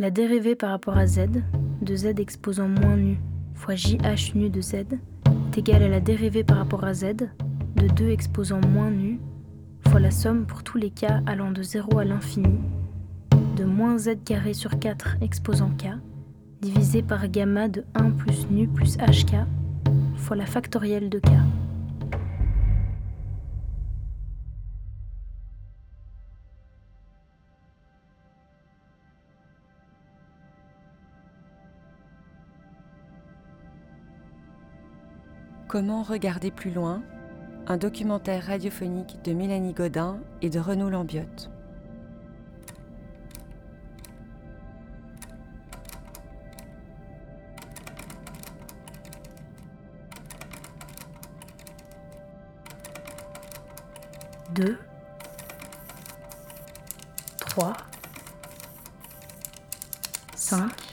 La dérivée par rapport à z de z exposant moins nu fois jh nu de z est égale à la dérivée par rapport à z de 2 exposant moins nu fois la somme pour tous les cas allant de 0 à l'infini de moins z carré sur 4 exposant k divisé par gamma de 1 plus nu plus hk fois la factorielle de k. Comment regarder plus loin Un documentaire radiophonique de Mélanie Godin et de Renaud Lambiotte. Deux, trois, cinq.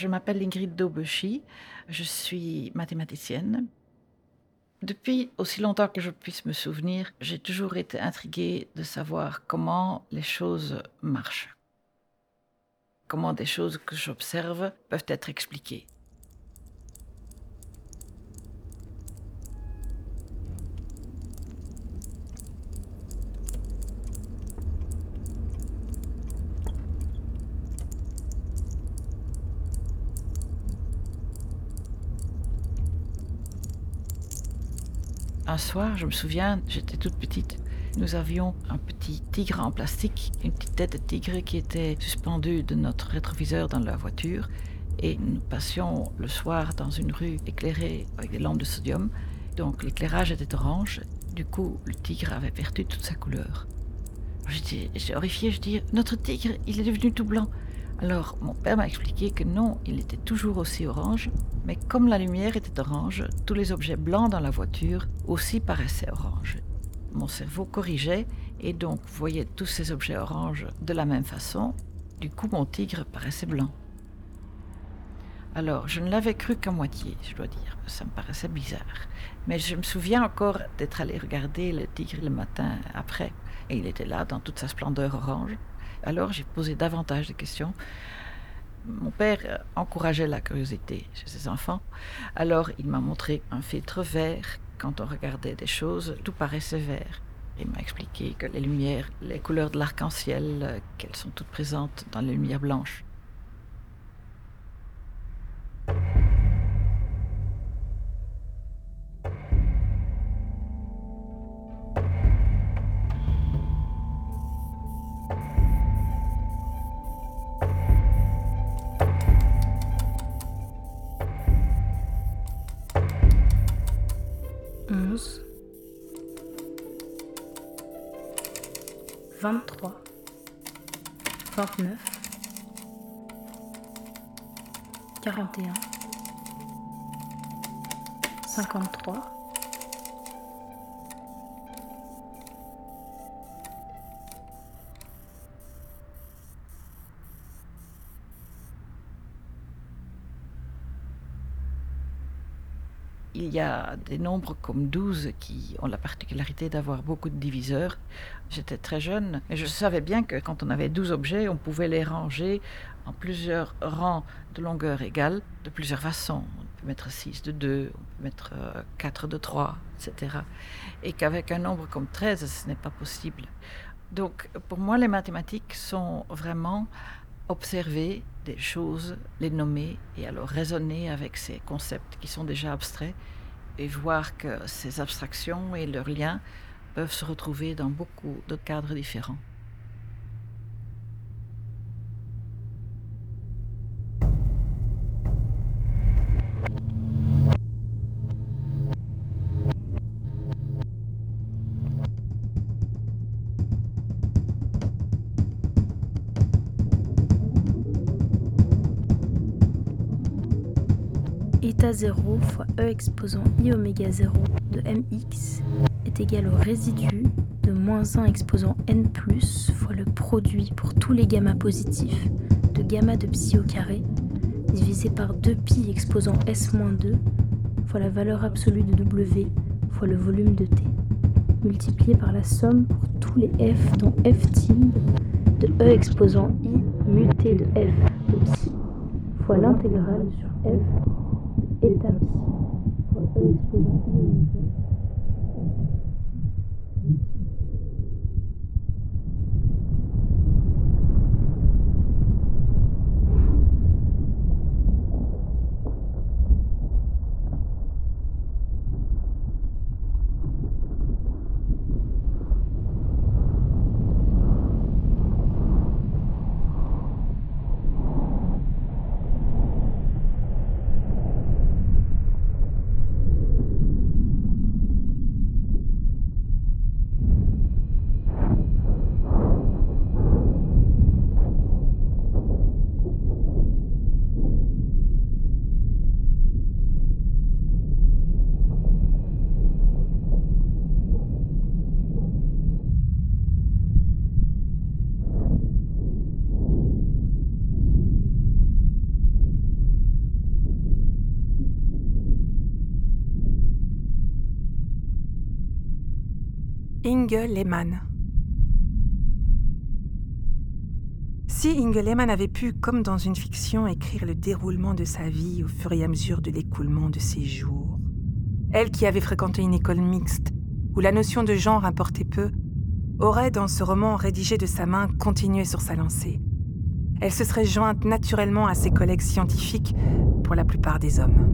Je m'appelle Ingrid Daubechy, je suis mathématicienne. Depuis aussi longtemps que je puisse me souvenir, j'ai toujours été intriguée de savoir comment les choses marchent, comment des choses que j'observe peuvent être expliquées. Un soir, je me souviens, j'étais toute petite. Nous avions un petit tigre en plastique, une petite tête de tigre qui était suspendue de notre rétroviseur dans la voiture. Et nous passions le soir dans une rue éclairée avec des lampes de sodium. Donc l'éclairage était orange. Du coup, le tigre avait perdu toute sa couleur. J'étais horrifiée, je dis, notre tigre, il est devenu tout blanc. Alors mon père m'a expliqué que non, il était toujours aussi orange, mais comme la lumière était orange, tous les objets blancs dans la voiture aussi paraissaient orange. Mon cerveau corrigeait et donc voyait tous ces objets oranges de la même façon. Du coup, mon tigre paraissait blanc. Alors, je ne l'avais cru qu'à moitié, je dois dire. Ça me paraissait bizarre. Mais je me souviens encore d'être allé regarder le tigre le matin après. Et il était là dans toute sa splendeur orange. Alors j'ai posé davantage de questions. Mon père encourageait la curiosité chez ses enfants. Alors il m'a montré un filtre vert. Quand on regardait des choses, tout paraissait vert. Il m'a expliqué que les lumières, les couleurs de l'arc-en-ciel, qu'elles sont toutes présentes dans les lumières blanches. vingt-trois, vingt-neuf, quarante-et-un, cinquante-trois. Il y a des nombres comme 12 qui ont la particularité d'avoir beaucoup de diviseurs. J'étais très jeune et je savais bien que quand on avait 12 objets, on pouvait les ranger en plusieurs rangs de longueur égale, de plusieurs façons. On peut mettre 6 de 2, on peut mettre 4 de 3, etc. Et qu'avec un nombre comme 13, ce n'est pas possible. Donc pour moi, les mathématiques sont vraiment observer des choses, les nommer et alors raisonner avec ces concepts qui sont déjà abstraits et voir que ces abstractions et leurs liens peuvent se retrouver dans beaucoup de cadres différents. État 0 fois E exposant I oméga 0 de mx est égal au résidu de moins 1 exposant n plus fois le produit pour tous les gamma positifs gamma de psi au carré divisé par 2pi exposant s-2 fois la valeur absolue de W fois le volume de T, multiplié par la somme pour tous les f dont f tilde de E exposant I mu T de f de psi fois l'intégrale sur f fois E Inge Lehmann. Si Inge Lehmann avait pu, comme dans une fiction, écrire le déroulement de sa vie au fur et à mesure de l'écoulement de ses jours, elle qui avait fréquenté une école mixte, où la notion de genre importait peu, aurait, dans ce roman rédigé de sa main, continué sur sa lancée. Elle se serait jointe naturellement à ses collègues scientifiques, pour la plupart des hommes.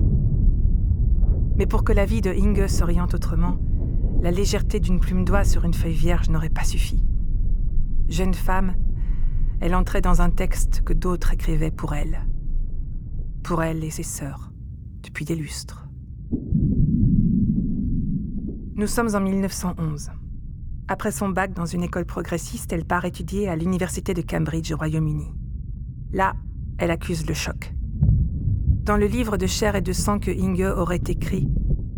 Mais pour que la vie de Inge s'oriente autrement, la légèreté d'une plume d'oie sur une feuille vierge n'aurait pas suffi. Jeune femme, elle entrait dans un texte que d'autres écrivaient pour elle. Pour elle et ses sœurs, depuis des lustres. Nous sommes en 1911. Après son bac dans une école progressiste, elle part étudier à l'université de Cambridge au Royaume-Uni. Là, elle accuse le choc. Dans le livre de chair et de sang que Inge aurait écrit,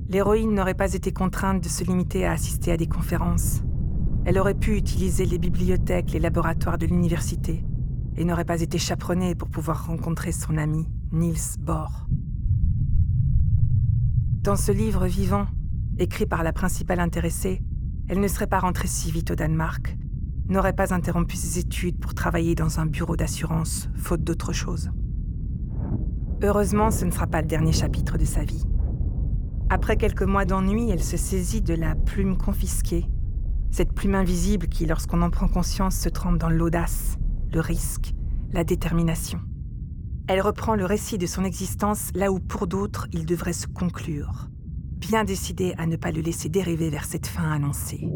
l'héroïne n'aurait pas été contrainte de se limiter à assister à des conférences. Elle aurait pu utiliser les bibliothèques, les laboratoires de l'université, et n'aurait pas été chaperonnée pour pouvoir rencontrer son ami, Niels Bohr. Dans ce livre vivant, écrit par la principale intéressée, elle ne serait pas rentrée si vite au Danemark, n'aurait pas interrompu ses études pour travailler dans un bureau d'assurance, faute d'autre chose. Heureusement, ce ne sera pas le dernier chapitre de sa vie. Après quelques mois d'ennui, elle se saisit de la plume confisquée, cette plume invisible qui, lorsqu'on en prend conscience, se trempe dans l'audace, le risque, la détermination. Elle reprend le récit de son existence là où pour d'autres il devrait se conclure, bien décidée à ne pas le laisser dériver vers cette fin annoncée.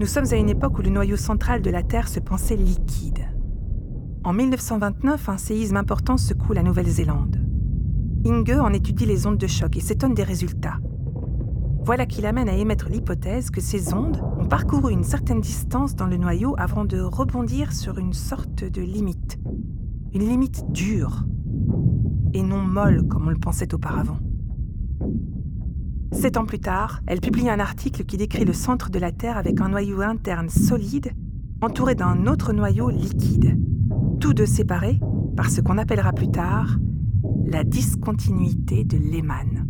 Nous sommes à une époque où le noyau central de la Terre se pensait liquide. En 1929, un séisme important secoue la Nouvelle-Zélande. Inge en étudie les ondes de choc et s'étonne des résultats. Voilà qui l'amène à émettre l'hypothèse que ces ondes ont parcouru une certaine distance dans le noyau avant de rebondir sur une sorte de limite. Une limite dure et non molle comme on le pensait auparavant. Sept ans plus tard, elle publie un article qui décrit le centre de la Terre avec un noyau interne solide entouré d'un autre noyau liquide tous deux séparés par ce qu'on appellera plus tard la discontinuité de Lehmann.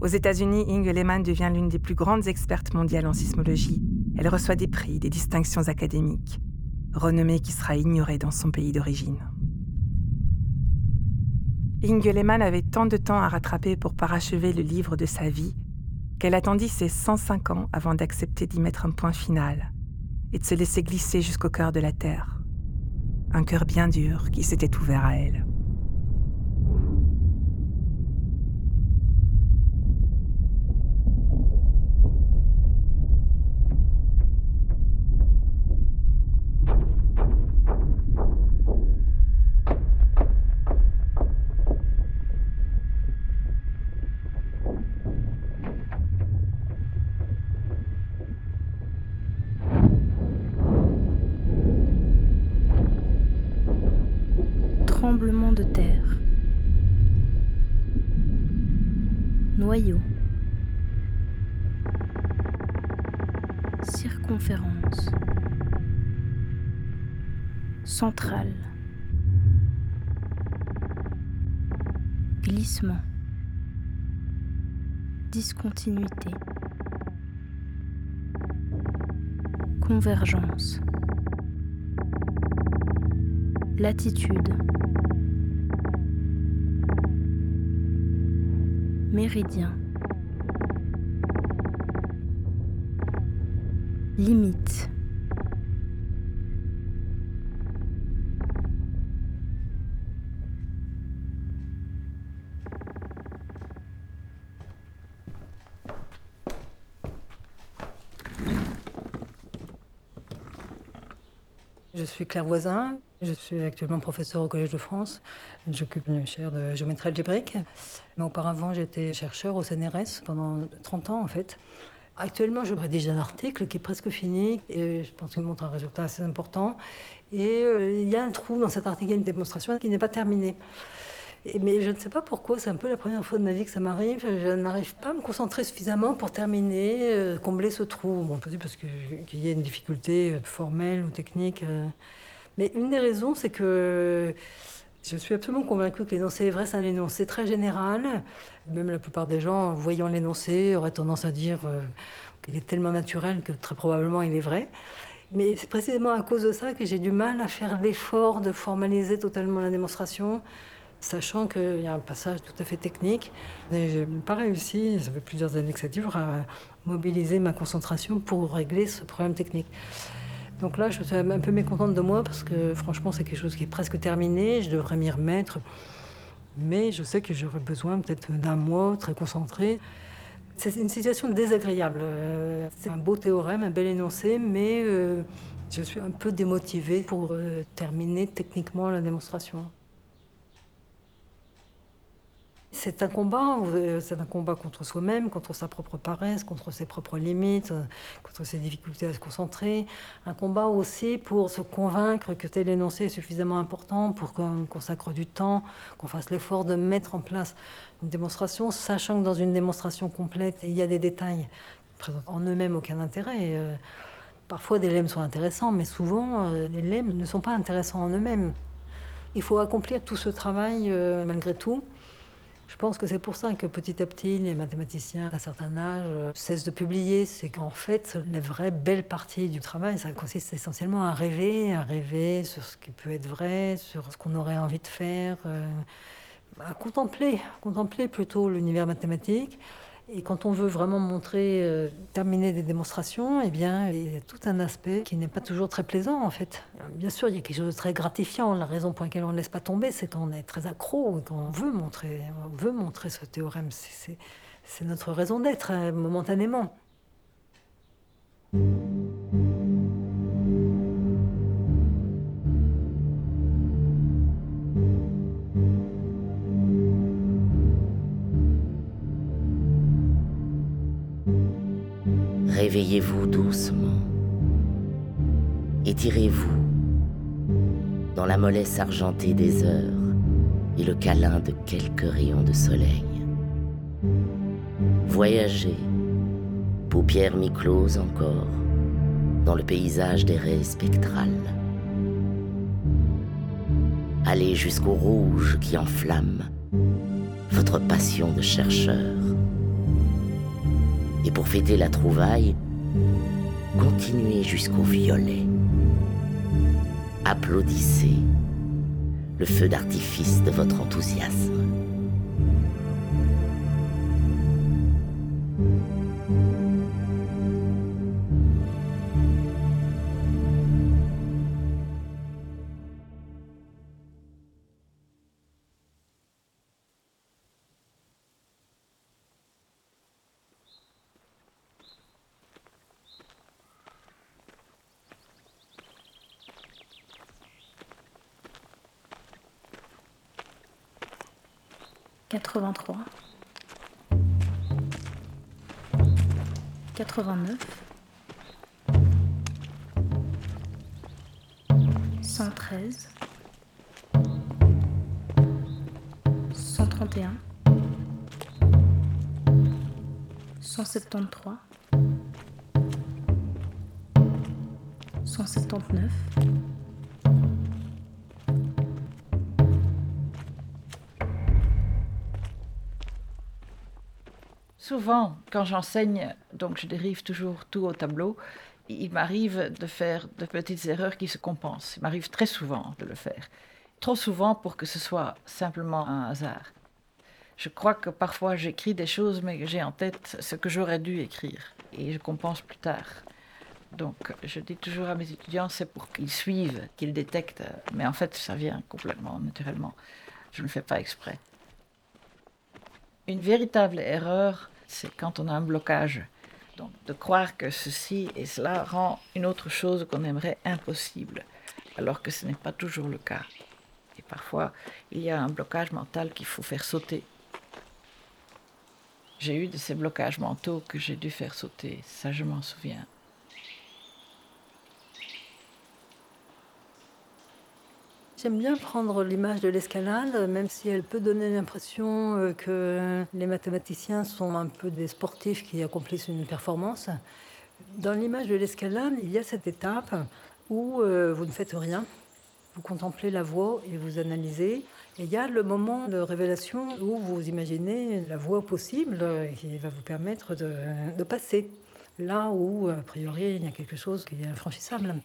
Aux États-Unis, Inge Lehmann devient l'une des plus grandes expertes mondiales en sismologie. Elle reçoit des prix, des distinctions académiques, renommée qui sera ignorée dans son pays d'origine. Inge Lehmann avait tant de temps à rattraper pour parachever le livre de sa vie qu'elle attendit ses 105 ans avant d'accepter d'y mettre un point final et de se laisser glisser jusqu'au cœur de la Terre un cœur bien dur qui s'était ouvert à elle. de terre. Circonférence, centrale, glissement, discontinuité, convergence, latitude, méridien. Limite. Je suis Claire Voisin, je suis actuellement professeure au Collège de France. J'occupe une chaire de géométrie algébrique. Mais auparavant, j'étais chercheur au CNRS pendant 30 ans en fait. Actuellement, je rédige un article qui est presque fini je pense qu'il montre un résultat assez important. Et euh, il y a un trou dans cet article, une démonstration qui n'est pas terminée. mais je ne sais pas pourquoi, c'est un peu la première fois de ma vie que ça m'arrive. Je n'arrive pas à me concentrer suffisamment pour terminer, euh, combler ce trou. Bon, peut-être parce qu'il y a une difficulté euh, formelle ou technique. Mais une des raisons, c'est que je suis absolument convaincue que l'énoncé est vrai, c'est un énoncé très général. Même la plupart des gens, voyant l'énoncé, auraient tendance à dire euh, qu'il est tellement naturel que très probablement il est vrai. Mais c'est précisément à cause de ça que j'ai du mal à faire l'effort de formaliser totalement la démonstration, sachant qu'il y a un passage tout à fait technique. Je n'ai pas réussi, ça fait plusieurs années que ça dure, à mobiliser ma concentration pour régler ce problème technique. Donc là, je suis un peu mécontente de moi parce que franchement, c'est quelque chose qui est presque terminé. Je devrais m'y remettre. Mais je sais que j'aurais besoin peut-être d'un mois très concentré. C'est une situation désagréable. Euh, c'est un beau théorème, un bel énoncé, mais euh, je suis un peu démotivée pour euh, terminer techniquement la démonstration. C'est un combat, euh, c'est un combat contre soi-même, contre sa propre paresse, contre ses propres limites, euh, contre ses difficultés à se concentrer. Un combat aussi pour se convaincre que tel énoncé est suffisamment important pour qu'on consacre du temps, qu'on fasse l'effort de mettre en place une démonstration, sachant que dans une démonstration complète, il y a des détails qui présentent en eux-mêmes aucun intérêt. Euh, parfois, des lemmes sont intéressants, mais souvent, les lemmes ne sont pas intéressants en eux-mêmes. Il faut accomplir tout ce travail malgré tout. Je pense que c'est pour ça que petit à petit, les mathématiciens, à un certain âge, euh, cessent de publier. C'est qu'en fait, la vraie belle partie du travail, ça consiste essentiellement à rêver, à rêver sur ce qui peut être vrai, sur ce qu'on aurait envie de faire, euh, à contempler, contempler plutôt l'univers mathématique. Et quand on veut vraiment montrer, euh, terminer des démonstrations, eh bien, il y a tout un aspect qui n'est pas toujours très plaisant, en fait. Bien sûr, il y a quelque chose de très gratifiant. La raison pour laquelle on ne laisse pas tomber, c'est qu'on est très accro, qu'on veut montrer, on veut montrer ce théorème. C'est notre raison d'être, hein, momentanément. Réveillez-vous doucement. Étirez-vous dans la mollesse argentée des heures et le câlin de quelques rayons de soleil. Voyagez, paupières mi-closes encore, dans le paysage des raies spectrales. Allez jusqu'au rouge qui enflamme votre passion de chercheur. Et pour fêter la trouvaille, continuez jusqu'au violet. Applaudissez le feu d'artifice de votre enthousiasme. 83 89 113 131 173 279. Souvent, quand j'enseigne, donc je dérive toujours tout au tableau, il m'arrive de faire de petites erreurs qui se compensent. Il m'arrive très souvent de le faire. Trop souvent pour que ce soit simplement un hasard. Je crois que parfois j'écris des choses, mais j'ai en tête ce que j'aurais dû écrire. Et je compense plus tard. Donc je dis toujours à mes étudiants, c'est pour qu'ils suivent, qu'ils détectent. Mais en fait, ça vient complètement naturellement. Je ne le fais pas exprès. Une véritable erreur, c'est quand on a un blocage. Donc de croire que ceci et cela rend une autre chose qu'on aimerait impossible, alors que ce n'est pas toujours le cas. Et parfois, il y a un blocage mental qu'il faut faire sauter. J'ai eu de ces blocages mentaux que j'ai dû faire sauter, ça je m'en souviens. J'aime bien prendre l'image de l'escalade, même si elle peut donner l'impression euh, que les mathématiciens sont un peu des sportifs qui accomplissent une performance. Dans l'image de l'escalade, il y a cette étape où euh, vous ne faites rien, vous contemplez la voie et vous analysez. Et il y a le moment de révélation où vous imaginez la voie possible qui va vous permettre de, de passer là où, a priori, il y a quelque chose qui est infranchissable.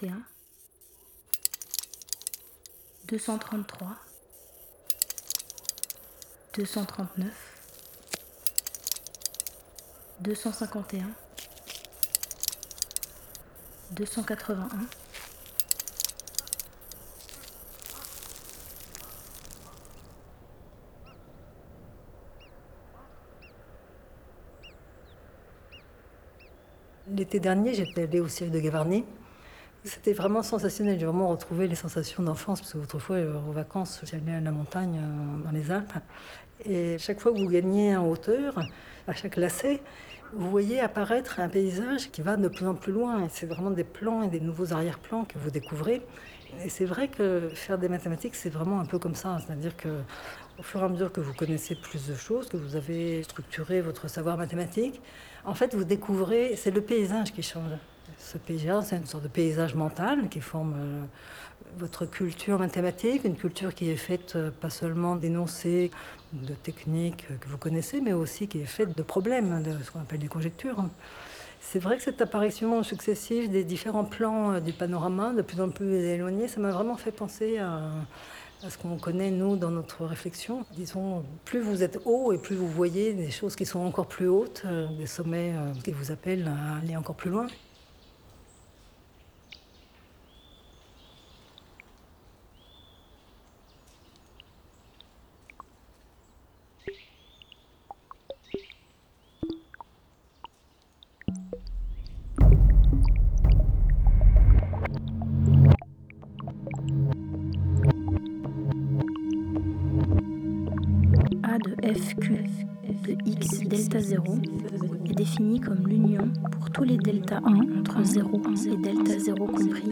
231, 233, 239, 251, 281, l'été dernier, j'étais allée au cirque de Gavarnie. C'était vraiment sensationnel. J'ai vraiment retrouvé les sensations d'enfance, parce qu'autrefois, euh, aux vacances, j'allais à la montagne euh, dans les Alpes. Et chaque fois que vous gagnez en hauteur, à chaque lacet, vous voyez apparaître un paysage qui va de plus en plus loin. C'est vraiment des plans et des nouveaux arrière-plans que vous découvrez. Et c'est vrai que faire des mathématiques, c'est vraiment un peu comme ça. C'est-à-dire que au fur et à mesure que vous connaissez plus de choses, que vous avez structuré votre savoir mathématique, en fait, vous découvrez, c'est le paysage qui change. Ce paysage, c'est une sorte de paysage mental qui forme euh, votre culture mathématique, une culture qui est faite euh, pas seulement d'énoncés, de techniques que vous connaissez, mais aussi qui est faite de problèmes, de ce qu'on appelle des conjectures. C'est vrai que cette apparition successive des différents plans euh, du panorama, de plus en plus éloignés, ça m'a vraiment fait penser à, à ce qu'on connaît, nous, dans notre réflexion. Disons, plus vous êtes haut et plus vous voyez des choses qui sont encore plus hautes, des sommets qui vous appellent à aller encore plus loin. Comme l'union pour tous les delta 1 entre 0 et delta 0 compris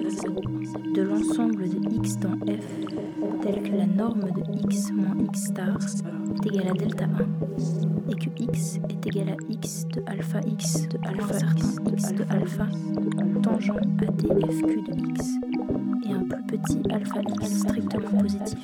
de l'ensemble de x dans f tel que la norme de x moins x star est égale à delta 1 et que x est égal à x de alpha x de alpha certain x de alpha tangent à dfq de x et un plus petit alpha x strictement positif.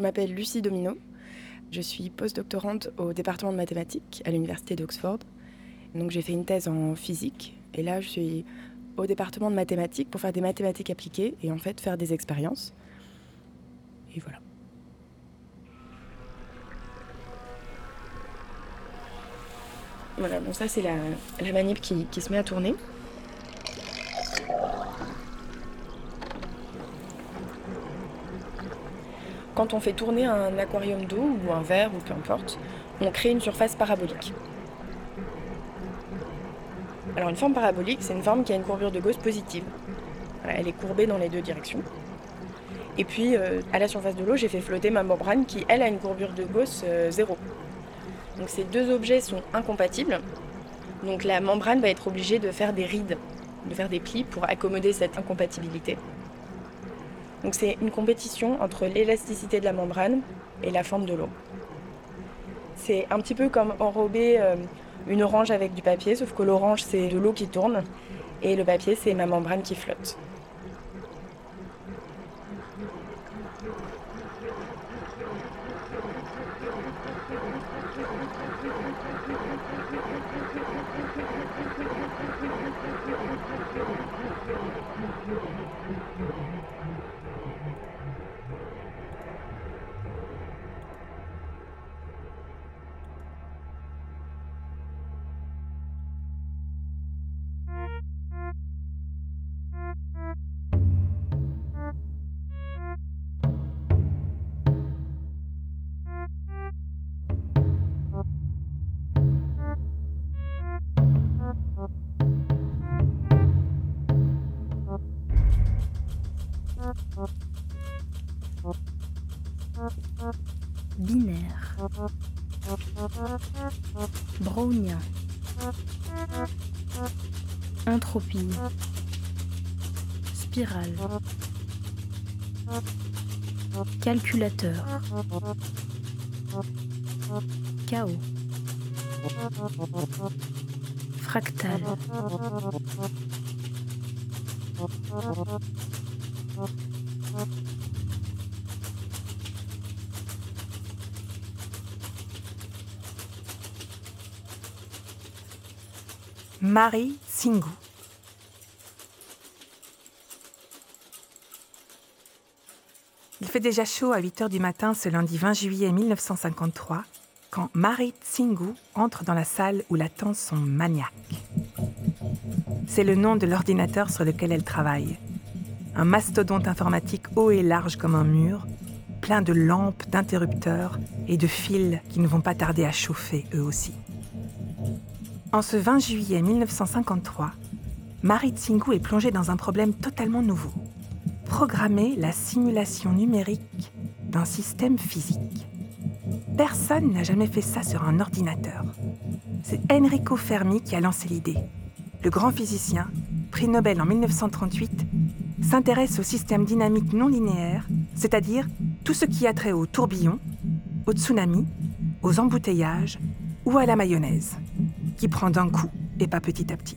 Je m'appelle Lucie Domino. Je suis postdoctorante au département de mathématiques à l'université d'Oxford. Donc j'ai fait une thèse en physique et là je suis au département de mathématiques pour faire des mathématiques appliquées et en fait faire des expériences. Et voilà. Voilà, donc ça c'est la, la manip qui se met à tourner. Quand on fait tourner un aquarium d'eau ou un verre ou peu importe, on crée une surface parabolique. Alors une forme parabolique, c'est une forme qui a une courbure de Gauss positive. Elle est courbée dans les deux directions. Et puis euh, à la surface de l'eau, j'ai fait flotter ma membrane qui, elle, a une courbure de Gauss euh, zéro. Donc ces deux objets sont incompatibles. Donc la membrane va être obligée de faire des rides, de faire des plis pour accommoder cette incompatibilité. Donc c'est une compétition entre l'élasticité de la membrane et la forme de l'eau. C'est un petit peu comme enrober euh, une orange avec du papier, sauf que l'orange c'est de l'eau qui tourne et le papier c'est ma membrane qui flotte. Binaire. Brownien. Entropie. Spirale. Calculateur. Chaos. Fractal. Marie Singou. Il fait déjà chaud à 8 heures du matin ce lundi 20 juillet 1953 quand Marie Tsingou entre dans la salle où l'attend son maniaque. C'est le nom de l'ordinateur sur lequel elle travaille. Un mastodonte informatique haut et large comme un mur, plein de lampes, d'interrupteurs et de fils qui ne vont pas tarder à chauffer eux aussi. En ce 20 juillet 1953, Marie Tsingou est plongée dans un problème totalement nouveau. Programmer la simulation numérique d'un système physique. Personne n'a jamais fait ça sur un ordinateur. C'est Enrico Fermi qui a lancé l'idée. Le grand physicien, prix Nobel en 1938, s'intéresse au système dynamique non linéaire, c'est-à-dire tout ce qui a trait aux tourbillons, aux tsunamis, aux embouteillages ou à la mayonnaise qui prend d'un coup et pas petit à petit.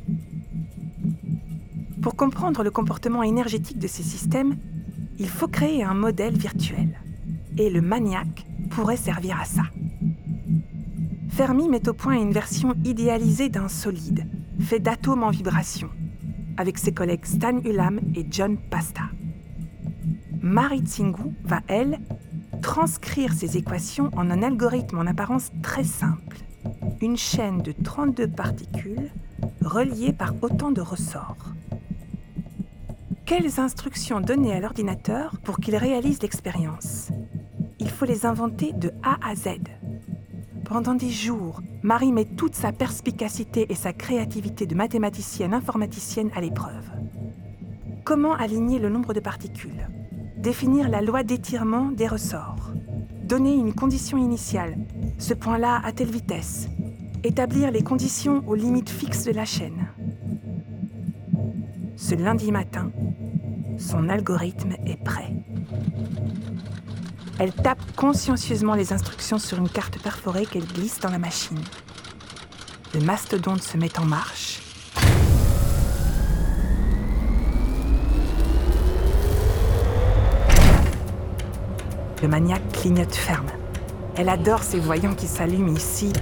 Pour comprendre le comportement énergétique de ces systèmes, il faut créer un modèle virtuel. Et le maniaque pourrait servir à ça. Fermi met au point une version idéalisée d'un solide, fait d'atomes en vibration, avec ses collègues Stan Ulam et John Pasta. Marie Tsingou va, elle, transcrire ces équations en un algorithme en apparence très simple une chaîne de 32 particules reliées par autant de ressorts. Quelles instructions donner à l'ordinateur pour qu'il réalise l'expérience? Il faut les inventer de A à Z. Pendant des jours, Marie met toute sa perspicacité et sa créativité de mathématicienne informaticienne à l'épreuve. Comment aligner le nombre de particules? Définir la loi d'étirement des ressorts Donner une condition initiale, ce point-là à telle vitesse, établir les conditions aux limites fixes de la chaîne. Ce lundi matin, son algorithme est prêt. Elle tape consciencieusement les instructions sur une carte perforée qu'elle glisse dans la machine. Le mastodonte se met en marche. Le maniaque clignote ferme. Elle adore ces voyants qui s'allument ici,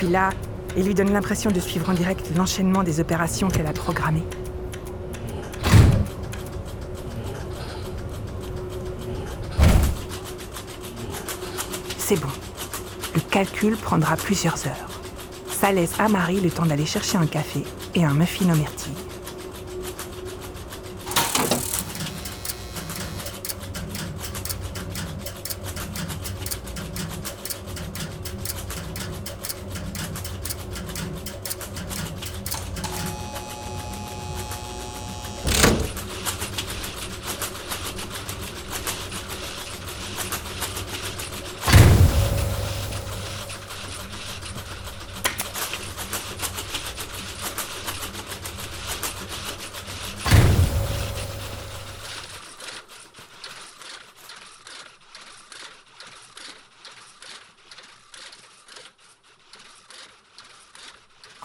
depuis là et lui donne l'impression de suivre en direct l'enchaînement des opérations qu'elle a programmées. C'est bon. Le calcul prendra plusieurs heures. Ça laisse à Marie le temps d'aller chercher un café et un muffin aux myrtilles.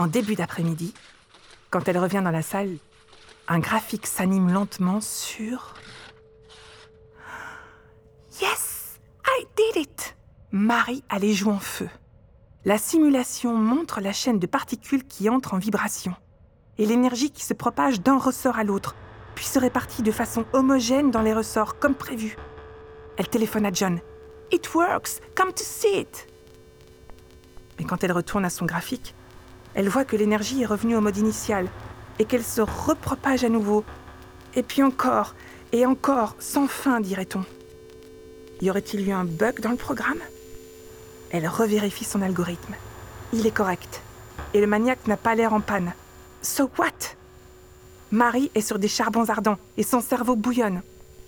En début d'après-midi, quand elle revient dans la salle, un graphique s'anime lentement sur... Yes, I did it Marie a les joues en feu. La simulation montre la chaîne de particules qui entrent en vibration et l'énergie qui se propage d'un ressort à l'autre, puis se répartit de façon homogène dans les ressorts comme prévu. Elle téléphone à John. It works, come to see it. Mais quand elle retourne à son graphique, elle voit que l'énergie est revenue au mode initial et qu'elle se repropage à nouveau. Et puis encore, et encore, sans fin, dirait-on. Y aurait-il eu un bug dans le programme? Elle revérifie son algorithme. Il est correct. Et le maniaque n'a pas l'air en panne. So what? Marie est sur des charbons ardents et son cerveau bouillonne.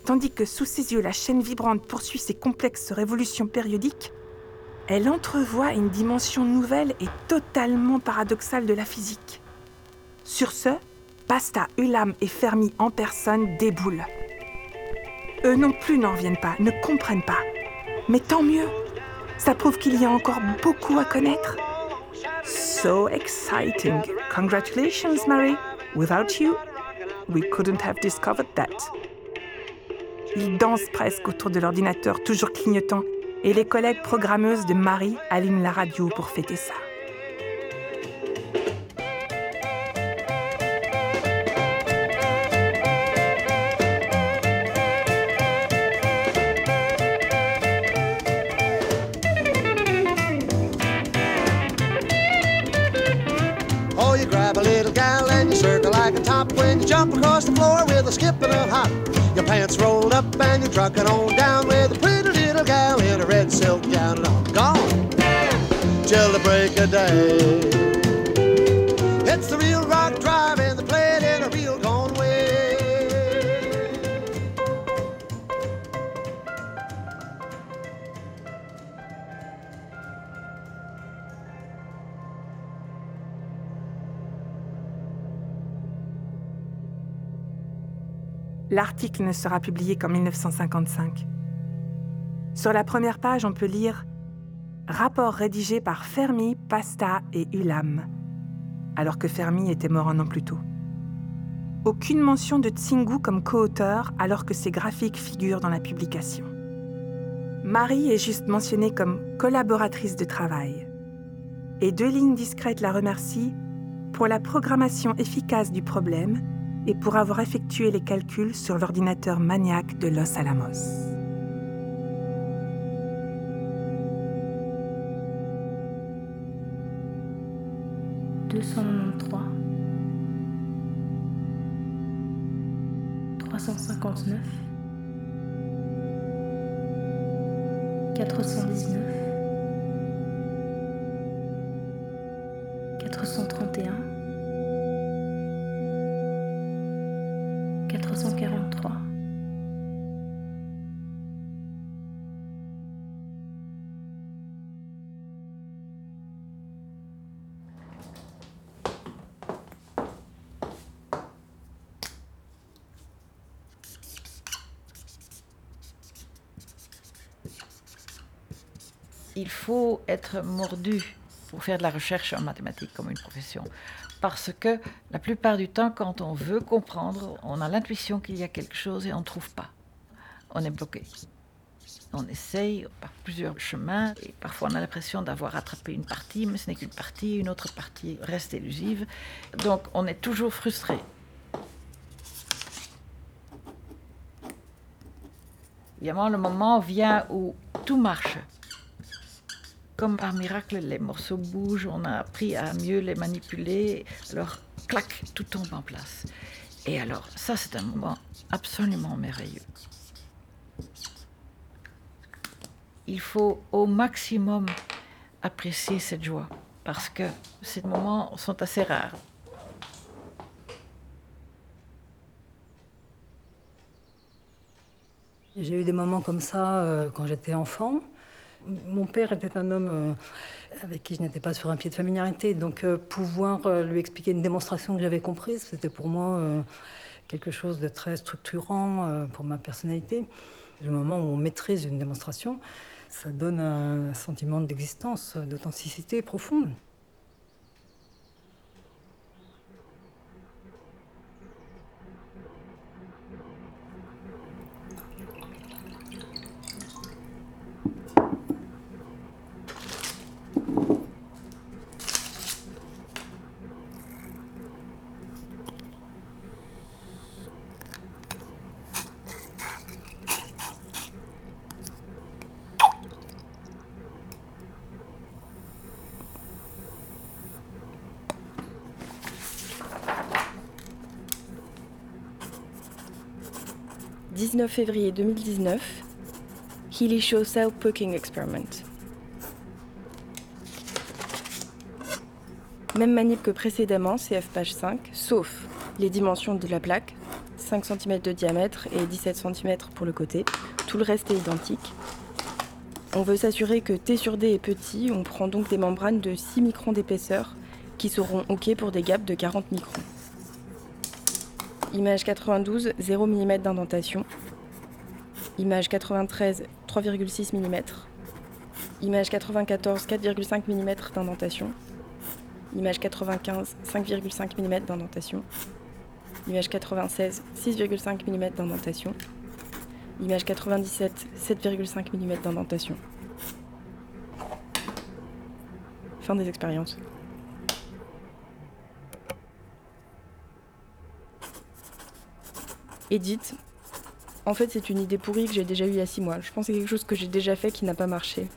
Tandis que sous ses yeux, la chaîne vibrante poursuit ses complexes révolutions périodiques, elle entrevoit une dimension nouvelle et totalement paradoxale de la physique. Sur ce, Pasta, Ulam et Fermi en personne déboulent. Eux non plus n'en reviennent pas, ne comprennent pas. Mais tant mieux. Ça prouve qu'il y a encore beaucoup à connaître. So exciting. Congratulations, Mary. Without you, we couldn't have discovered that. Ils dansent presque autour de l'ordinateur, toujours clignotant, et les collègues programmeuses de Marie allument la radio pour fêter ça. Oh, you grab a little gal and you circle like a top when you jump across the floor with a skip and a hop. Your pants rolled up and you're trucking on down till the break of day. It's the real rock drive and they play in a real gone way. L'article ne sera publié qu'en 1955. Sur la première page, on peut lire Rapport rédigé par Fermi, Pasta et Ulam, alors que Fermi était mort un an plus tôt. Aucune mention de Tsingu comme co-auteur, alors que ses graphiques figurent dans la publication. Marie est juste mentionnée comme collaboratrice de travail. Et deux lignes discrètes la remercient pour la programmation efficace du problème et pour avoir effectué les calculs sur l'ordinateur maniaque de Los Alamos. 293 359 419 431 faut être mordu pour faire de la recherche en mathématiques comme une profession. Parce que la plupart du temps, quand on veut comprendre, on a l'intuition qu'il y a quelque chose et on ne trouve pas. On est bloqué. On essaye par plusieurs chemins et parfois on a l'impression d'avoir attrapé une partie, mais ce n'est qu'une partie, une autre partie reste élusive. Donc on est toujours frustré. Évidemment, le moment vient où tout marche. Comme par miracle, les morceaux bougent, on a appris à mieux les manipuler. Alors, clac, tout tombe en place. Et alors, ça, c'est un moment absolument merveilleux. Il faut au maximum apprécier cette joie, parce que ces moments sont assez rares. J'ai eu des moments comme ça euh, quand j'étais enfant. Mon père était un homme euh, avec qui je n'étais pas sur un pied de familiarité, donc euh, pouvoir lui expliquer une démonstration que j'avais comprise, c'était pour moi quelque chose de très structurant pour ma personnalité. Le moment où on maîtrise une démonstration, ça donne un sentiment d'existence, d'authenticité profonde. 19 février 2019, Healy Show Cell Poking Experiment. Même manip que précédemment, CF page 5, sauf les dimensions de la plaque, 5 cm de diamètre et 17 cm pour le côté. Tout le reste est identique. On veut s'assurer que T sur D est petit, on prend donc des membranes de 6 microns d'épaisseur qui seront OK pour des gaps de 40 microns. Image 92, 0 mm d'indentation. Image 93, 3,6 mm. Image 94, 4,5 mm d'indentation. Image 95, 5,5 mm d'indentation. Image 96, 6,5 mm d'indentation. Image 97, 7,5 mm d'indentation. Fin des expériences. Edith, en fait, c'est une idée pourrie que j'ai déjà eue il y a six mois. Je pense que c'est quelque chose que j'ai déjà fait qui n'a pas marché.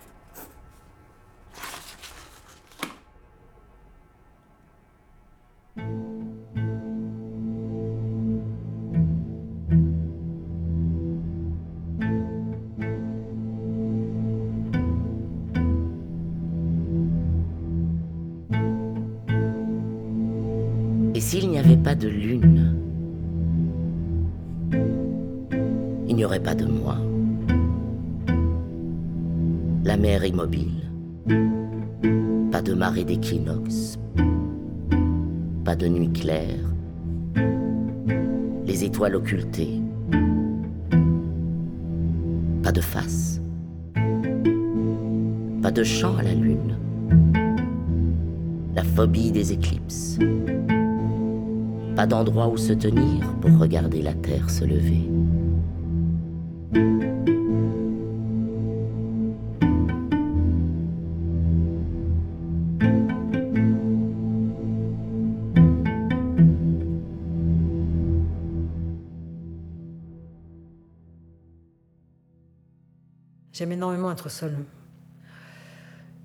Et s'il n'y avait pas de lune pas de moi. La mer immobile, pas de marée d'équinoxe, pas de nuit claire, les étoiles occultées, pas de face, pas de chant à la lune, la phobie des éclipses, pas d'endroit où se tenir pour regarder la terre se lever. Être seule.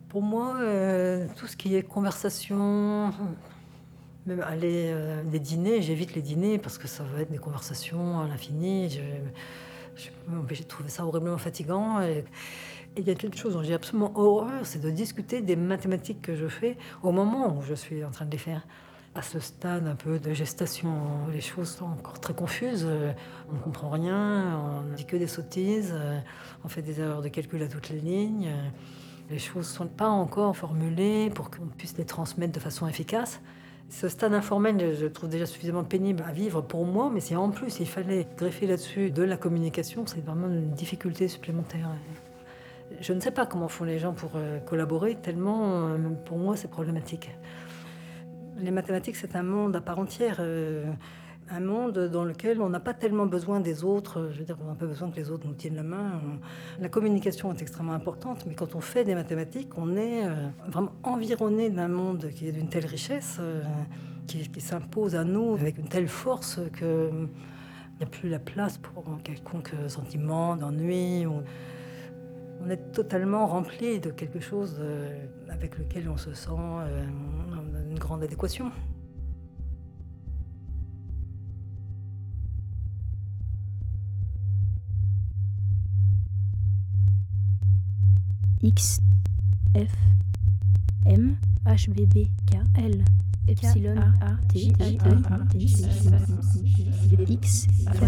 Pour moi, euh, tout ce qui est conversation, même aller euh, des dîners, j'évite les dîners parce que ça va être des conversations à l'infini. J'ai trouvé ça horriblement fatigant. Et, il y a quelque chose dont j'ai absolument horreur, c'est de discuter des mathématiques que je fais au moment où je suis en train de les faire. À ce stade un peu de gestation, les choses sont encore très confuses. On ne comprend rien, on dit que des sottises, on fait des erreurs de calcul à toutes les lignes. Les choses ne sont pas encore formulées pour qu'on puisse les transmettre de façon efficace. Ce stade informel, je trouve déjà suffisamment pénible à vivre pour moi, mais si en plus il fallait greffer là-dessus de la communication, c'est vraiment une difficulté supplémentaire. Je ne sais pas comment font les gens pour euh, collaborer, tellement euh, pour moi c'est problématique. Les mathématiques, c'est un monde à part entière. Euh, un monde dans lequel on n'a pas tellement besoin des autres. Je veux dire, on n'a pas besoin que les autres nous tiennent la main. La communication est extrêmement importante, mais quand on fait des mathématiques, on est euh, vraiment environné d'un monde qui est d'une telle richesse, euh, qui, s'impose à nous avec une telle force que il n'y a plus la place pour quelconque sentiment d'ennui. On est totalement rempli de quelque chose avec lequel on se sent en une grande adéquation. X, F, M, H, B, B, K, L, Epsilon, A, T, X, K,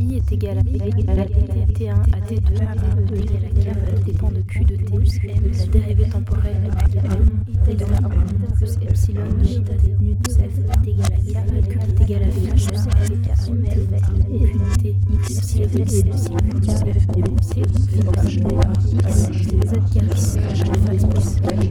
I est égal à P, T1 à T2, A2 est égal à K, dépend de Q de T plus M, la dérivée temporelle est égale à M, T de 1 plus Epsilon de J de T, nu de F est égal à K, Q est égal à F, plus F, K, et puis T, X, Epsilon, K, X, Z carré,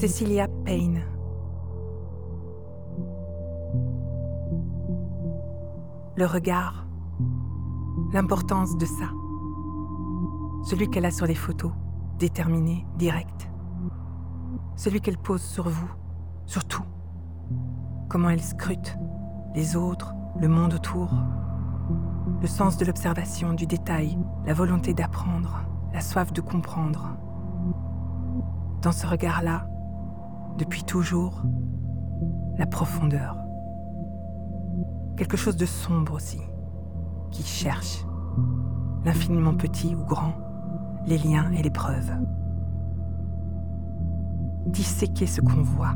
Cecilia Payne. Le regard, l'importance de ça. Celui qu'elle a sur les photos, déterminé, direct. Celui qu'elle pose sur vous, sur tout. Comment elle scrute les autres, le monde autour. Le sens de l'observation, du détail, la volonté d'apprendre, la soif de comprendre. Dans ce regard-là, depuis toujours, la profondeur. Quelque chose de sombre aussi, qui cherche l'infiniment petit ou grand, les liens et les preuves. Disséquer ce qu'on voit,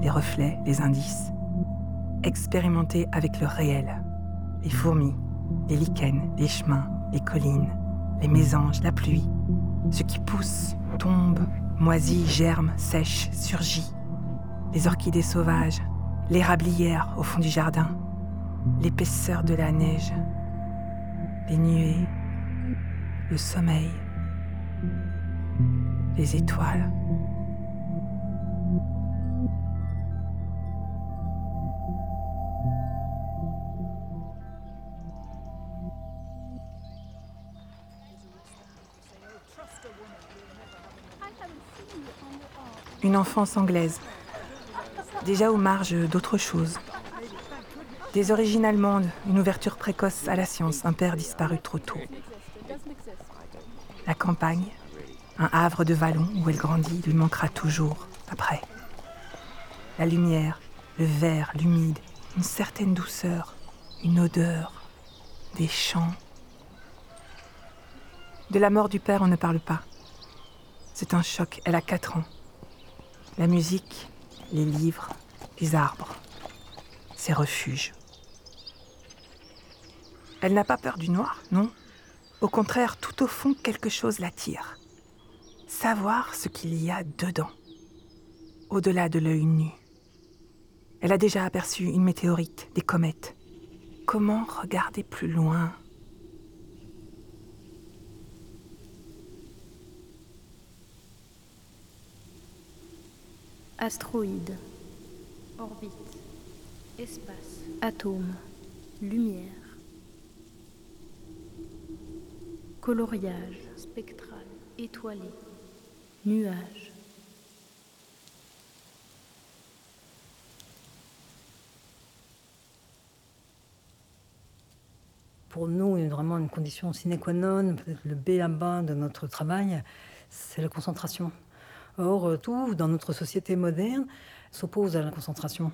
les reflets, les indices, expérimenter avec le réel, les fourmis, les lichens, les chemins, les collines, les mésanges, la pluie, ce qui pousse, tombe, moisit, germe, sèche, surgit. Les orchidées sauvages, l'érablière au fond du jardin, l'épaisseur de la neige, les nuées, le sommeil, les étoiles. Une enfance anglaise, déjà aux marges d'autre chose. Des origines allemandes, une ouverture précoce à la science, un père disparu trop tôt. La campagne, un havre de vallon où elle grandit, lui manquera toujours après. La lumière, le vert, l'humide, une certaine douceur, une odeur, des chants. De la mort du père, on ne parle pas. C'est un choc, elle a quatre ans. La musique, les livres, les arbres, ses refuges. Elle n'a pas peur du noir, non? Au contraire, tout au fond, quelque chose l'attire. Savoir ce qu'il y a dedans, au-delà de l'œil nu. Elle a déjà aperçu une météorite, des comètes. Comment regarder plus loin? Astéroïdes, orbite, espace, atome, lumière, coloriage, spectral, étoilé, nuage. Pour nous, vraiment une condition sine qua non, peut-être le B à bas de notre travail, c'est la concentration. Or, euh, tout dans notre société moderne s'oppose à la concentration.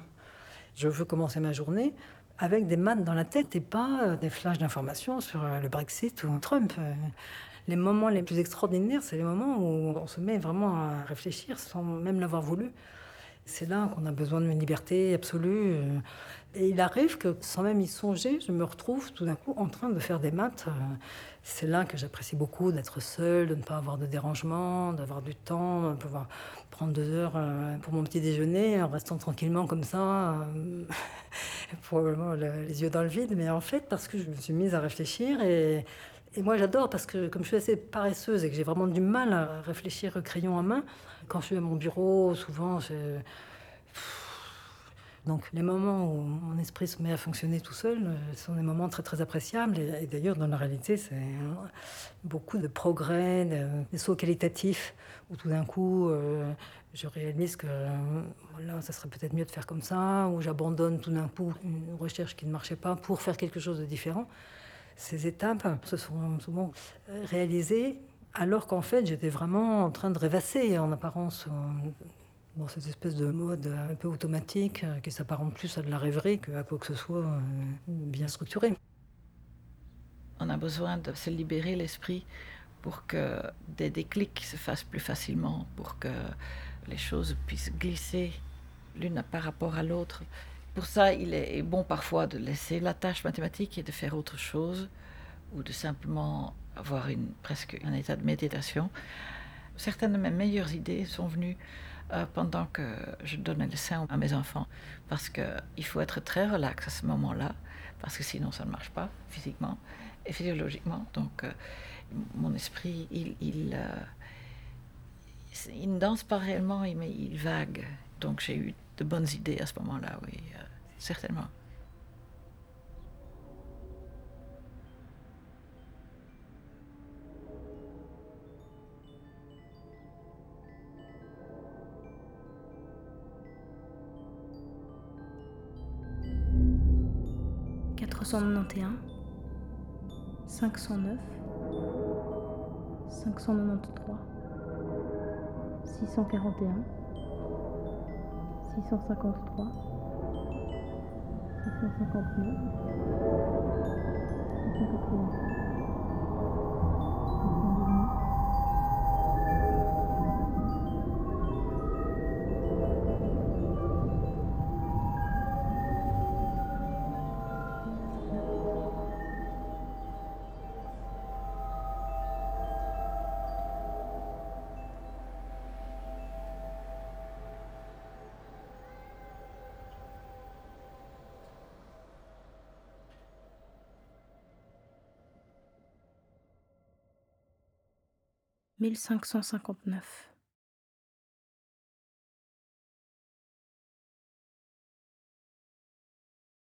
Je veux commencer ma journée avec des maths dans la tête et pas euh, des flashs d'informations sur euh, le Brexit ou Trump. Les moments les plus extraordinaires, c'est les moments où on se met vraiment à réfléchir sans même l'avoir voulu. C'est là qu'on a besoin d'une liberté absolue. Et il arrive que, sans même y songer, je me retrouve tout d'un coup en train de faire des maths. C'est là que j'apprécie beaucoup d'être seule, de ne pas avoir de dérangement, d'avoir du temps, de pouvoir prendre deux heures euh, pour mon petit déjeuner en restant tranquillement comme ça, euh, probablement les yeux dans le vide. Mais en fait, parce que je me suis mise à réfléchir et, et moi j'adore parce que comme je suis assez paresseuse et que j'ai vraiment du mal à réfléchir crayon en main, quand je suis à mon bureau, souvent, c'est... Donc les moments où mon esprit se met à fonctionner tout seul euh, sont des moments très très appréciables. Et, d'ailleurs, dans la réalité, c'est beaucoup de progrès, des sauts qualitatifs, où tout d'un coup, euh, je réalise que voilà, ça serait peut-être mieux de faire comme ça, ou j'abandonne tout d'un coup une recherche qui ne marchait pas pour faire quelque chose de différent. Ces étapes se sont souvent réalisées alors qu'en fait j'étais vraiment en train de rêvasser en apparence dans cette espèce de mode un peu automatique euh, qui s'apparente plus à de la rêverie qu'à quoi que ce soit euh, bien structuré. On a besoin de se libérer l'esprit pour que des déclics se fassent plus facilement, pour que les choses puissent glisser l'une par rapport à l'autre. Pour ça, il est bon parfois de laisser la tâche mathématique et de faire autre chose, ou de simplement avoir une, presque un état de méditation. Certaines de mes meilleures idées sont venues euh, pendant que je donnais le sein à mes enfants. Parce qu'il faut être très relax à ce moment-là, parce que sinon ça ne marche pas physiquement et physiologiquement. Donc euh, mon esprit, il, il, euh, il, ne danse pas réellement, mais il vague. Donc j'ai eu de bonnes idées à ce moment-là, oui, certainement. 591, 509, 593, 641, 653, 659, 683. 1559.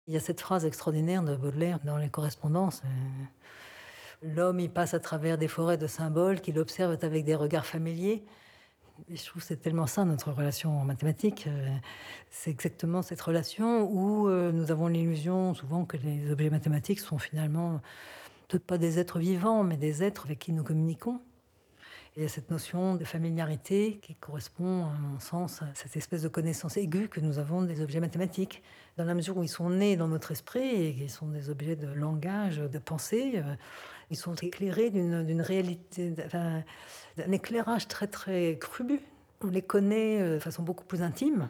Il y a cette phrase extraordinaire de Baudelaire dans les correspondances. Euh, L'homme, il passe à travers des forêts de symboles qu'il observe avec des regards familiers. Et je trouve que c'est tellement ça notre relation en mathématiques. Euh, c'est exactement cette relation où euh, nous avons l'illusion souvent que les objets mathématiques sont finalement peut-être pas des êtres vivants, mais des êtres avec qui nous communiquons. Il y a cette notion de familiarité qui correspond, à mon sens, à cette espèce de connaissance aiguë que nous avons des objets mathématiques, dans la mesure où ils sont nés dans notre esprit et qu'ils sont des objets de langage, de pensée. Euh, ils sont éclairés d'une réalité, d'un éclairage très très cru. On les connaît euh, de façon beaucoup plus intime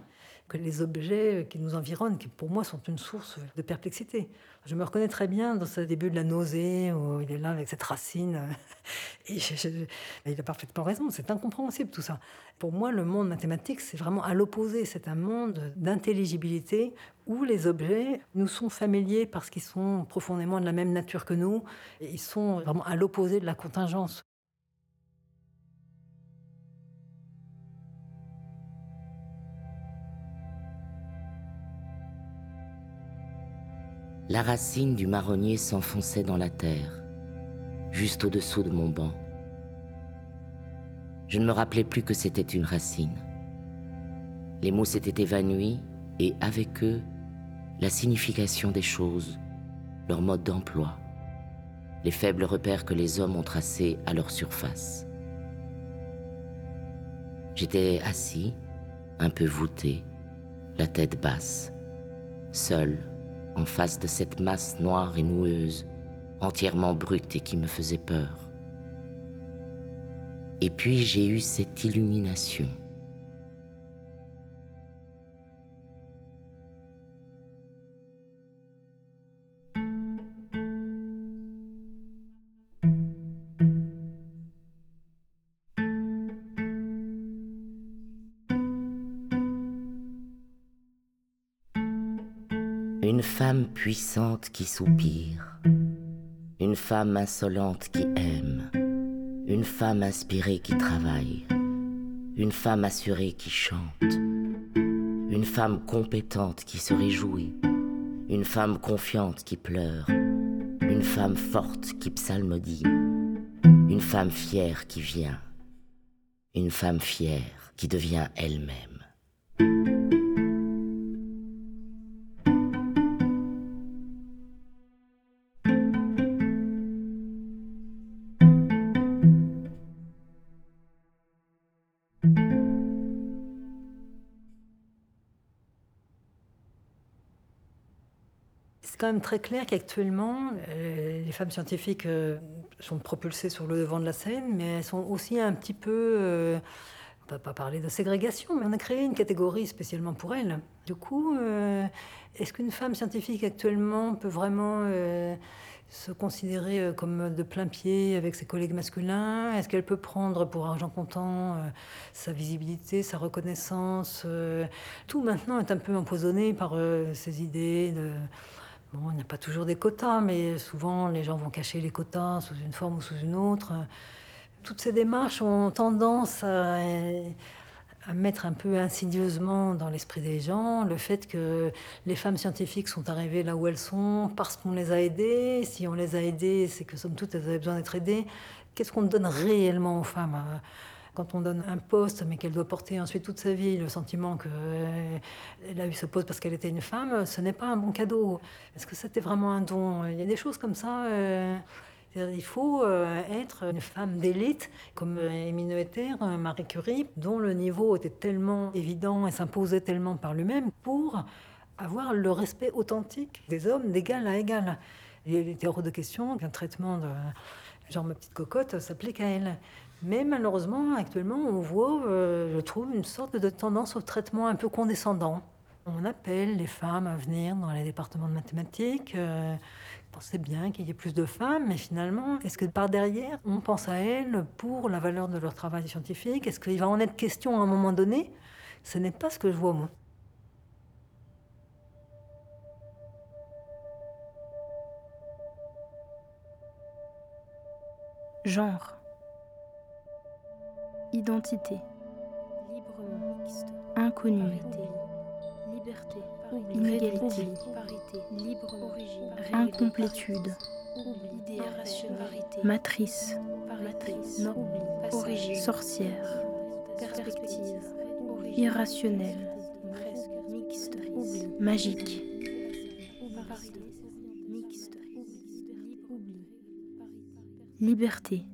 que les objets qui nous environnent, qui pour moi sont une source de perplexité. Je me reconnais très bien dans ce début de la nausée, où il est là avec cette racine. Et il a parfaitement raison, c'est incompréhensible tout ça. Pour moi, le monde mathématique, c'est vraiment à l'opposé. C'est un monde d'intelligibilité où les objets nous sont familiers parce qu'ils sont profondément de la même nature que nous. Et ils sont vraiment à l'opposé de la contingence. La racine du marronnier s'enfonçait dans la terre, juste au-dessous de mon banc. Je ne me rappelais plus que c'était une racine. Les mots s'étaient évanouis et avec eux, la signification des choses, leur mode d'emploi, les faibles repères que les hommes ont tracés à leur surface. J'étais assis, un peu voûté, la tête basse, seul en face de cette masse noire et noueuse, entièrement brute et qui me faisait peur. Et puis j'ai eu cette illumination. Femme puissante qui soupire. Une femme insolente qui aime. Une femme inspirée qui travaille. Une femme assurée qui chante. Une femme compétente qui se réjouit. Une femme confiante qui pleure. Une femme forte qui psalmodie. Une femme fière qui vient. Une femme fière qui devient elle-même. Très clair qu'actuellement, euh, les femmes scientifiques euh, sont propulsées sur le devant de la scène, mais elles sont aussi un petit peu... euh, on va pas parler de ségrégation, mais on a créé une catégorie spécialement pour elles. Du coup, est-ce qu'une femme scientifique actuellement peut vraiment se considérer comme de plein pied avec ses collègues masculins? Est-ce qu'elle peut prendre pour argent comptant sa visibilité, sa reconnaissance Tout maintenant est un peu empoisonné par ces idées de... Bon, il n'y a pas toujours des quotas, mais souvent les gens vont cacher les quotas sous une forme ou sous une autre. Toutes ces démarches ont tendance à, à mettre un peu insidieusement dans l'esprit des gens le fait que les femmes scientifiques sont arrivées là où elles sont parce qu'on les a aidées. Si on les a aidées, c'est que somme toute elles avaient besoin d'être aidées. Qu'est-ce qu'on donne réellement aux femmes quand on donne un poste, mais qu'elle doit porter ensuite toute sa vie le sentiment qu'elle a eu ce poste parce qu'elle était une femme, ce n'est pas un bon cadeau. Est-ce que c'était vraiment un don? Il y a des choses comme ça. euh, il faut euh, être une femme d'élite, comme euh, Émile Noether, euh, Marie Curie, dont le niveau était tellement évident et s'imposait tellement par lui-même pour avoir le respect authentique des hommes d'égal à égal. Il était hors de question qu'un traitement de genre ma petite cocotte s'applique à elle. Mais malheureusement, actuellement, on voit, euh, je trouve, une sorte de tendance au traitement un peu condescendant. On appelle les femmes à venir dans les départements de mathématiques. Euh, pensez bien qu'il y ait plus de femmes, mais finalement, est-ce que par derrière, on pense à elles pour la valeur de leur travail scientifique? Est-ce qu'il va en être question à un moment donné? Ce n'est pas ce que je vois, moi. Genre. Identité. Librement mixte. Inconnu. Liberté. Inégalité. Libre origine. Incomplétude. Matrice. Sorcière. Perspective. Irrationnel. Mixte. Magique. Liberté.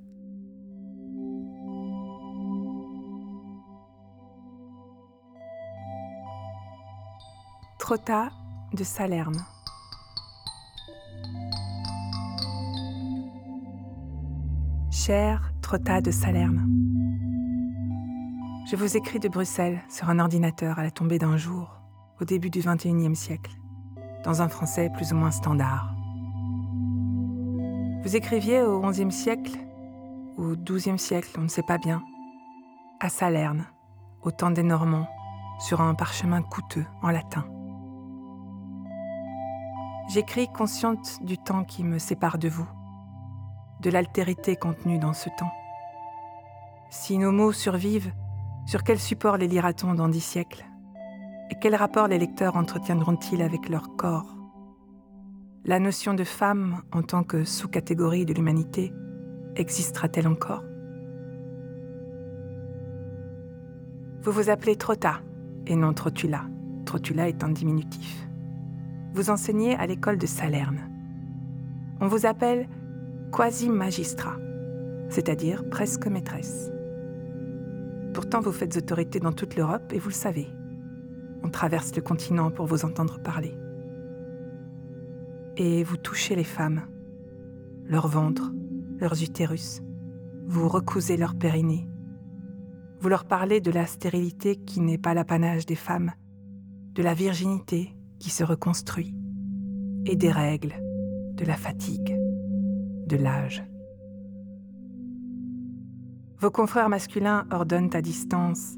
Trotta de Salerne. Cher Trotta de Salerne. Je vous écris de Bruxelles sur un ordinateur à la tombée d'un jour, au début du XXIe siècle, dans un français plus ou moins standard. Vous écriviez au XIe siècle, ou XIIe siècle, on ne sait pas bien, à Salerne, au temps des Normands, sur un parchemin coûteux en latin. J'écris consciente du temps qui me sépare de vous, de l'altérité contenue dans ce temps. Si nos mots survivent, sur quel support les lira-t-on dans dix siècles? Et quel rapport les lecteurs entretiendront-ils avec leur corps? La notion de femme en tant que sous-catégorie de l'humanité existera-t-elle encore? Vous vous appelez Trotta et non Trotula, Trotula est un diminutif. Vous enseignez à l'école de Salerne. On vous appelle quasi-magistrat, c'est-à-dire presque maîtresse. Pourtant, vous faites autorité dans toute l'Europe et vous le savez. On traverse le continent pour vous entendre parler. Et vous touchez les femmes, leur ventre, leurs utérus. Vous recousez leur périnée. Vous leur parlez de la stérilité qui n'est pas l'apanage des femmes, de la virginité qui se reconstruit, et des règles, de la fatigue, de l'âge. Vos confrères masculins ordonnent à distance.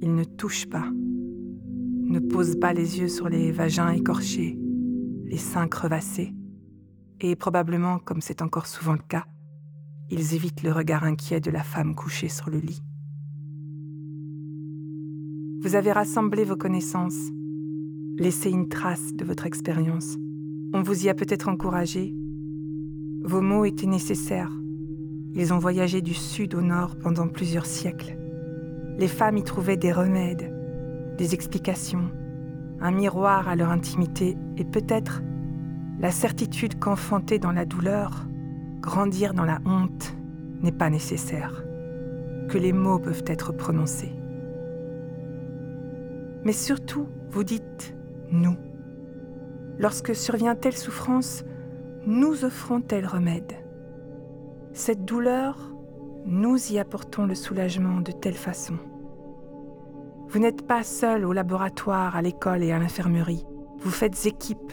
Ils ne touchent pas, ne posent pas les yeux sur les vagins écorchés, les seins crevassés, et probablement, comme c'est encore souvent le cas, ils évitent le regard inquiet de la femme couchée sur le lit. Vous avez rassemblé vos connaissances, laissé une trace de votre expérience. On vous y a peut-être encouragé. Vos mots étaient nécessaires. Ils ont voyagé du sud au nord pendant plusieurs siècles. Les femmes y trouvaient des remèdes, des explications, un miroir à leur intimité et peut-être la certitude qu'enfanter dans la douleur, grandir dans la honte n'est pas nécessaire, que les mots peuvent être prononcés. Mais surtout, vous dites nous. Lorsque survient telle souffrance, nous offrons tel remède. Cette douleur, nous y apportons le soulagement de telle façon. Vous n'êtes pas seul au laboratoire, à l'école et à l'infirmerie. Vous faites équipe.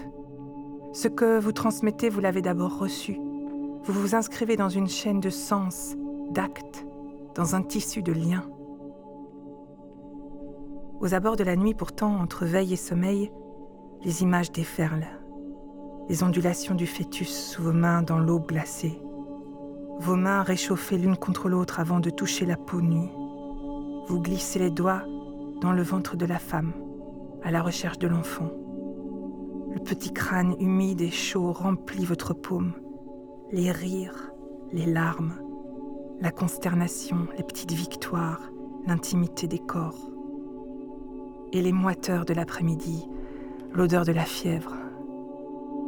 Ce que vous transmettez, vous l'avez d'abord reçu. Vous vous inscrivez dans une chaîne de sens, d'actes, dans un tissu de liens. Aux abords de la nuit, pourtant, entre veille et sommeil, les images déferlent. Les ondulations du fœtus sous vos mains dans l'eau glacée. Vos mains réchauffées l'une contre l'autre avant de toucher la peau nue. Vous glissez les doigts dans le ventre de la femme, à la recherche de l'enfant. Le petit crâne humide et chaud remplit votre paume. Les rires, les larmes, la consternation, les petites victoires, l'intimité des corps et les moiteurs de l'après-midi, l'odeur de la fièvre,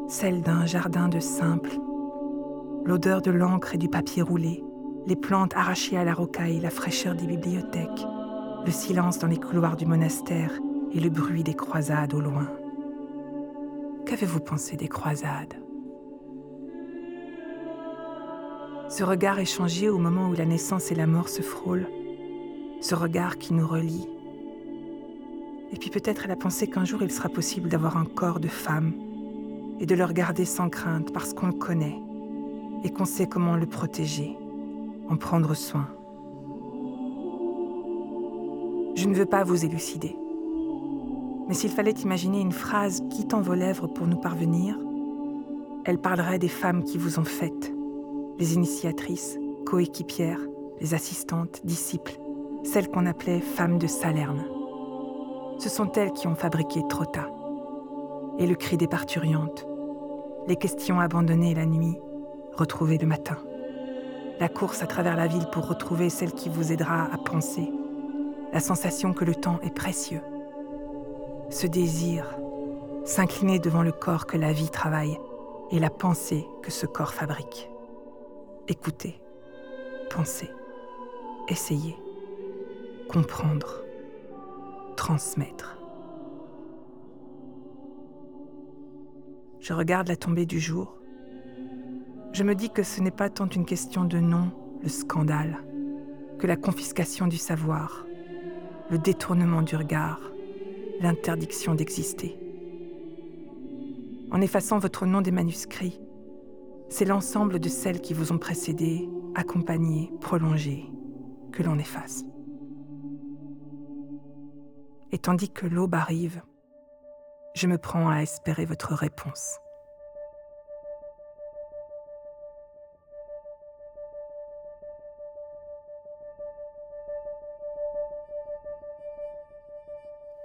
celle d'un jardin de simple, l'odeur de l'encre et du papier roulé, les plantes arrachées à la rocaille, la fraîcheur des bibliothèques, le silence dans les couloirs du monastère et le bruit des croisades au loin. Qu'avez-vous pensé des croisades? Ce regard échangé au moment où la naissance et la mort se frôlent, ce regard qui nous relie, et puis peut-être elle a pensé qu'un jour il sera possible d'avoir un corps de femme et de le regarder sans crainte parce qu'on le connaît et qu'on sait comment le protéger, en prendre soin. Je ne veux pas vous élucider. Mais s'il fallait imaginer une phrase quittant vos lèvres pour nous parvenir, elle parlerait des femmes qui vous ont faites, les initiatrices, coéquipières, les assistantes, disciples, celles qu'on appelait femmes de Salerne ce sont elles qui ont fabriqué Trotta. Et le cri des parturiantes, les questions abandonnées la nuit, retrouvées le matin. La course à travers la ville pour retrouver celle qui vous aidera à penser. La sensation que le temps est précieux. Ce désir, s'incliner devant le corps que la vie travaille et la pensée que ce corps fabrique. Écoutez, pensez, essayez, comprendre transmettre. Je regarde la tombée du jour. Je me dis que ce n'est pas tant une question de nom, le scandale, que la confiscation du savoir, le détournement du regard, l'interdiction d'exister. En effaçant votre nom des manuscrits, c'est l'ensemble de celles qui vous ont précédé, accompagné, prolongé, que l'on efface et tandis que l'aube arrive, je me prends à espérer votre réponse.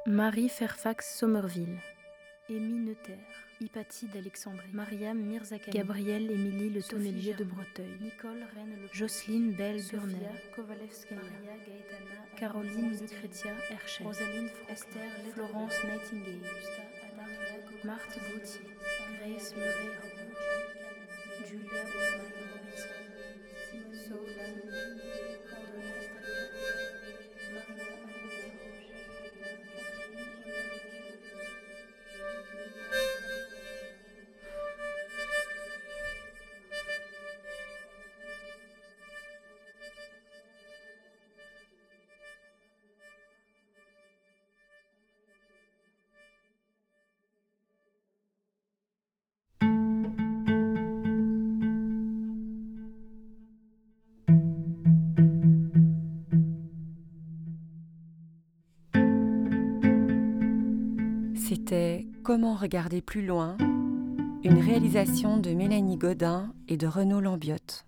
Marie Fairfax Somerville, Amy Neuter, Hypatie d'Alexandrie, Mariam Mirzakani, Gabrielle Émilie Le Tonnelier de Breteuil, Nicole Reine Jocelyne Belle Burnel, Kovalevskaya, Maria Gaetana, Caroline Lucretia Herschel, Rosaline Esther Florence Nightingale, Marthe Gauthier, Grace Murray Julia C'était Comment regarder plus loin Une réalisation de Mélanie Godin et de Renaud Lambiotte.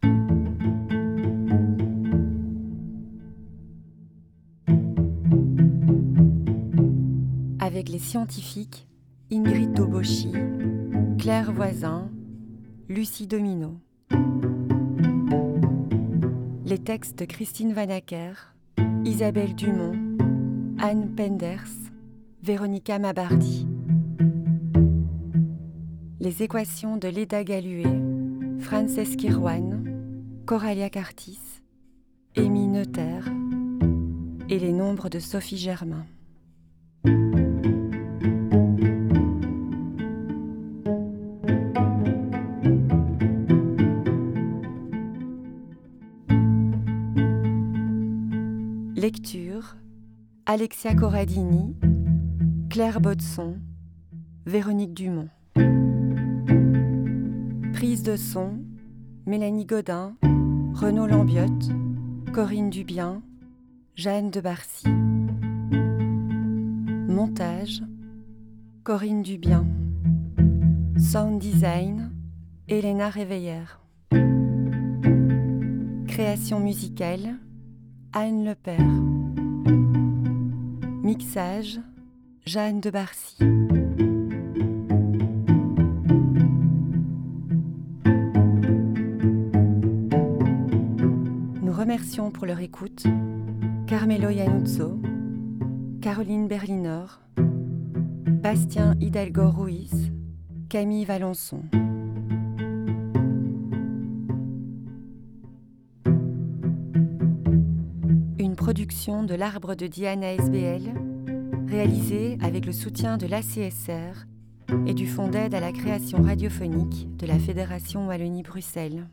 Avec les scientifiques Ingrid Dobochi, Claire Voisin, Lucie Domino. Les textes de Christine Vanacker, Isabelle Dumont, Anne Penders, Véronica Mabardi. Les équations de Leda Galuet, Frances Kirwan, Coralia Cartis, Amy Noter et les nombres de Sophie Germain. Lecture Alexia Corradini, Claire Bodson, Véronique Dumont. Prise de son Mélanie Godin, Renaud Lambiotte, Corinne Dubien, Jeanne de Barcy. Montage Corinne Dubien. Sound design Elena Réveillère. Création musicale Anne Lepère. Mixage Jeanne de Barcy. Nous remercions pour leur écoute Carmelo Iannuzzo, Caroline Berliner, Bastien Hidalgo Ruiz, Camille Valençon. Une production de l'Arbre de Diana SBL, réalisée avec le soutien de l'ACSR et du Fonds d'aide à la création radiophonique de la Fédération Wallonie-Bruxelles.